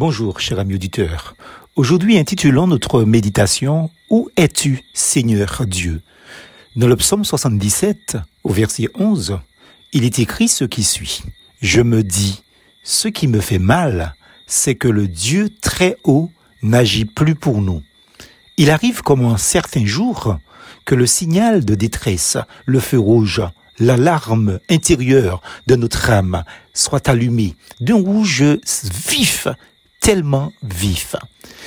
Bonjour, cher ami auditeur. Aujourd'hui, intitulons notre méditation Où es-tu, Seigneur Dieu? Dans le psaume 77, au verset 11, il est écrit ce qui suit. Je me dis, ce qui me fait mal, c'est que le Dieu très haut n'agit plus pour nous. Il arrive comme un certain jour que le signal de détresse, le feu rouge, l'alarme intérieure de notre âme soit allumée d'un rouge vif tellement vif.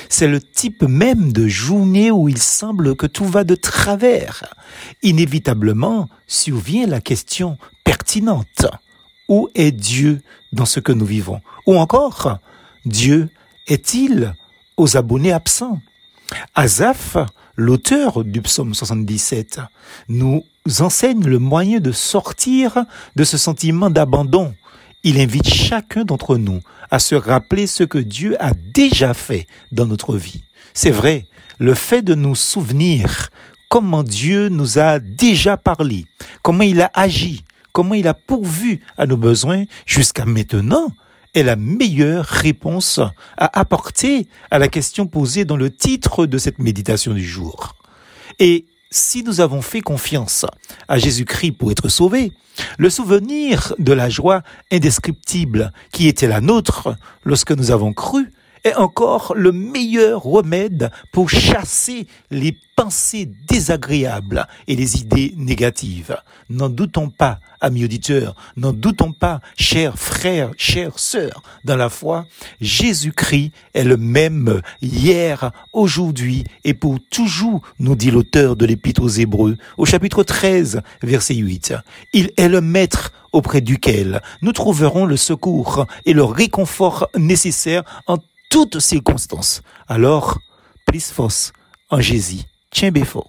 C'est le type même de journée où il semble que tout va de travers. Inévitablement survient la question pertinente. Où est Dieu dans ce que nous vivons? Ou encore, Dieu est-il aux abonnés absents? Azaph, l'auteur du psaume 77, nous enseigne le moyen de sortir de ce sentiment d'abandon il invite chacun d'entre nous à se rappeler ce que Dieu a déjà fait dans notre vie. C'est vrai, le fait de nous souvenir comment Dieu nous a déjà parlé, comment il a agi, comment il a pourvu à nos besoins jusqu'à maintenant, est la meilleure réponse à apporter à la question posée dans le titre de cette méditation du jour. Si nous avons fait confiance à Jésus-Christ pour être sauvés, le souvenir de la joie indescriptible qui était la nôtre lorsque nous avons cru est encore le meilleur remède pour chasser les pensées désagréables et les idées négatives. N'en doutons pas, amis auditeurs, n'en doutons pas, chers frères, chères sœurs, dans la foi, Jésus-Christ est le même hier, aujourd'hui et pour toujours, nous dit l'auteur de l'Épître aux Hébreux, au chapitre 13, verset 8. Il est le Maître auprès duquel nous trouverons le secours et le réconfort nécessaire en toutes circonstances. Alors, plus force en Jésus. Tiens, béfort.